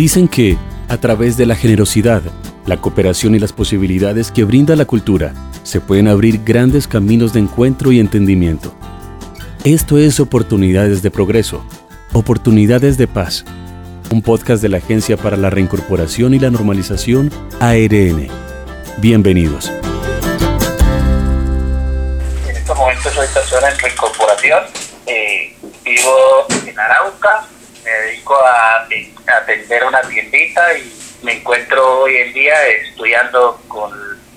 Dicen que, a través de la generosidad, la cooperación y las posibilidades que brinda la cultura, se pueden abrir grandes caminos de encuentro y entendimiento. Esto es Oportunidades de Progreso, Oportunidades de Paz, un podcast de la Agencia para la Reincorporación y la Normalización, ARN. Bienvenidos. En estos momentos soy persona en reincorporación, eh, vivo en Arauca, me dedico a, atender una tiendita y me encuentro hoy en día estudiando con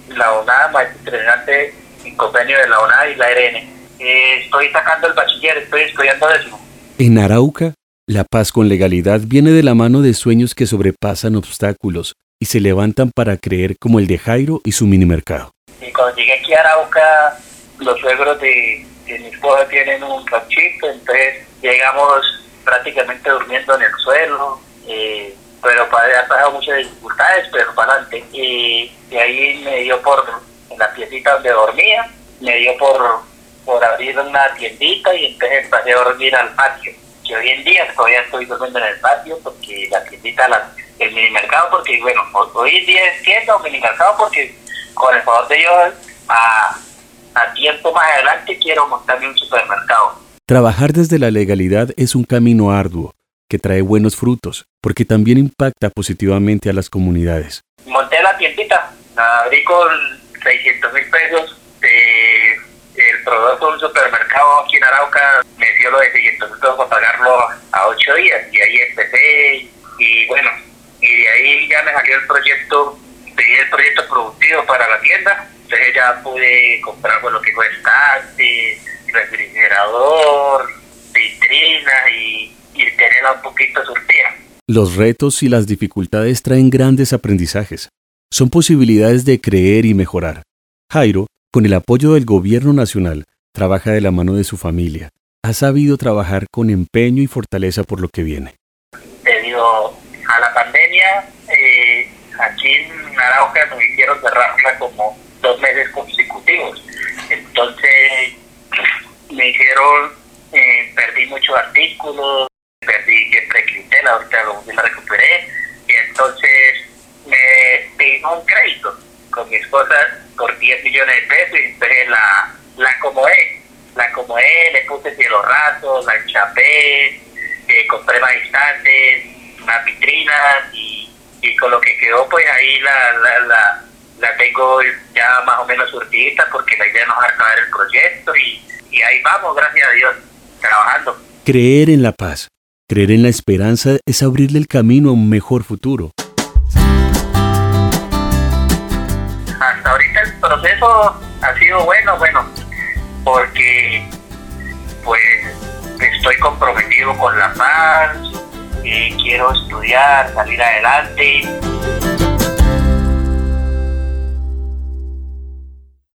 la ONA, maestro entrenante en convenio de la ONA y la ARN. Eh, estoy sacando el bachiller, estoy estudiando décimo. En Arauca, la paz con legalidad viene de la mano de sueños que sobrepasan obstáculos y se levantan para creer como el de Jairo y su mini mercado. Y cuando llegué aquí a Arauca, los suegros de, de mi esposa tienen un ranchito, entonces llegamos prácticamente durmiendo en el suelo, eh, pero ha pasado muchas dificultades, pero para adelante. Y de ahí me dio por, en la piecita donde dormía, me dio por, por abrir una tiendita y entonces empecé a dormir al patio. Que hoy en día todavía estoy durmiendo en el patio porque la tiendita, la, el mini mercado, porque bueno, hoy en día es tienda o mini mercado porque con el favor de Dios, a, a tiempo más adelante quiero montarme un supermercado Trabajar desde la legalidad es un camino arduo que trae buenos frutos porque también impacta positivamente a las comunidades. Monté la tiendita, abrí con 600 mil pesos. De, el proveedor de un supermercado aquí en Arauca me dio lo de 600 mil pesos para pagarlo a 8 días y ahí empecé y bueno, y de ahí ya me salió el proyecto, pedí el proyecto productivo para la tienda, entonces ya pude comprar lo que fue refrigerador, vitrina y, y tenerla un poquito surtida. Los retos y las dificultades traen grandes aprendizajes. Son posibilidades de creer y mejorar. Jairo, con el apoyo del gobierno nacional, trabaja de la mano de su familia. Ha sabido trabajar con empeño y fortaleza por lo que viene. Debido a la pandemia, eh, aquí en Arauca nos hicieron cerrarla como dos meses consecutivos. Entonces, me hicieron, eh, perdí muchos artículos, perdí que preclintela, ahorita lo, me recuperé, y entonces me pedí un crédito con mi esposa por 10 millones de pesos y entonces la, la acomodé, la acomodé, le puse cielo raso, la enchapé, eh, compré más instantes, unas vitrinas y, y con lo que quedó pues ahí la, la, la tengo ya más o menos surtida porque la idea no es acabar el proyecto y y ahí vamos, gracias a Dios, trabajando. Creer en la paz, creer en la esperanza es abrirle el camino a un mejor futuro. Hasta ahorita el proceso ha sido bueno, bueno, porque pues estoy comprometido con la paz, y quiero estudiar, salir adelante.